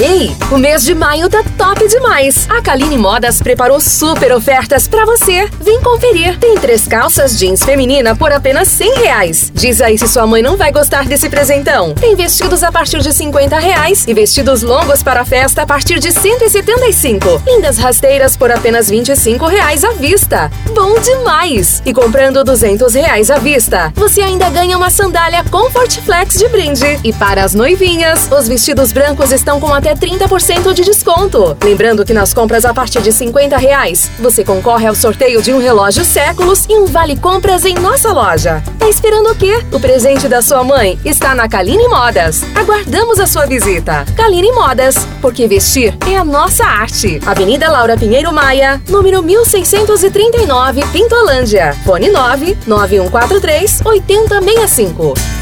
Ei, o mês de maio tá top demais! A Kaline Modas preparou super ofertas para você. Vem conferir. Tem três calças jeans feminina por apenas 100 reais. Diz aí se sua mãe não vai gostar desse presentão. Tem vestidos a partir de 50 reais e vestidos longos para a festa a partir de 175. Lindas rasteiras por apenas 25 reais à vista. Bom demais! E comprando 200 reais à vista, você ainda ganha uma sandália Comfort Flex de brinde. E para as noivinhas, os vestidos brancos estão com até 30% de desconto. Lembrando que nas compras a partir de 50 reais, você concorre ao sorteio de um relógio séculos e um vale compras em nossa loja. Tá esperando o quê? O presente da sua mãe está na Kaline Modas. Aguardamos a sua visita. Kaline Modas, porque vestir é a nossa arte. Avenida Laura Pinheiro Maia, número 1639, Pintolândia. Fone 9 9143 8065.